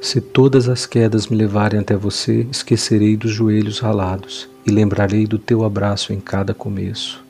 Se todas as quedas me levarem até você, esquecerei dos joelhos ralados e lembrarei do teu abraço em cada começo.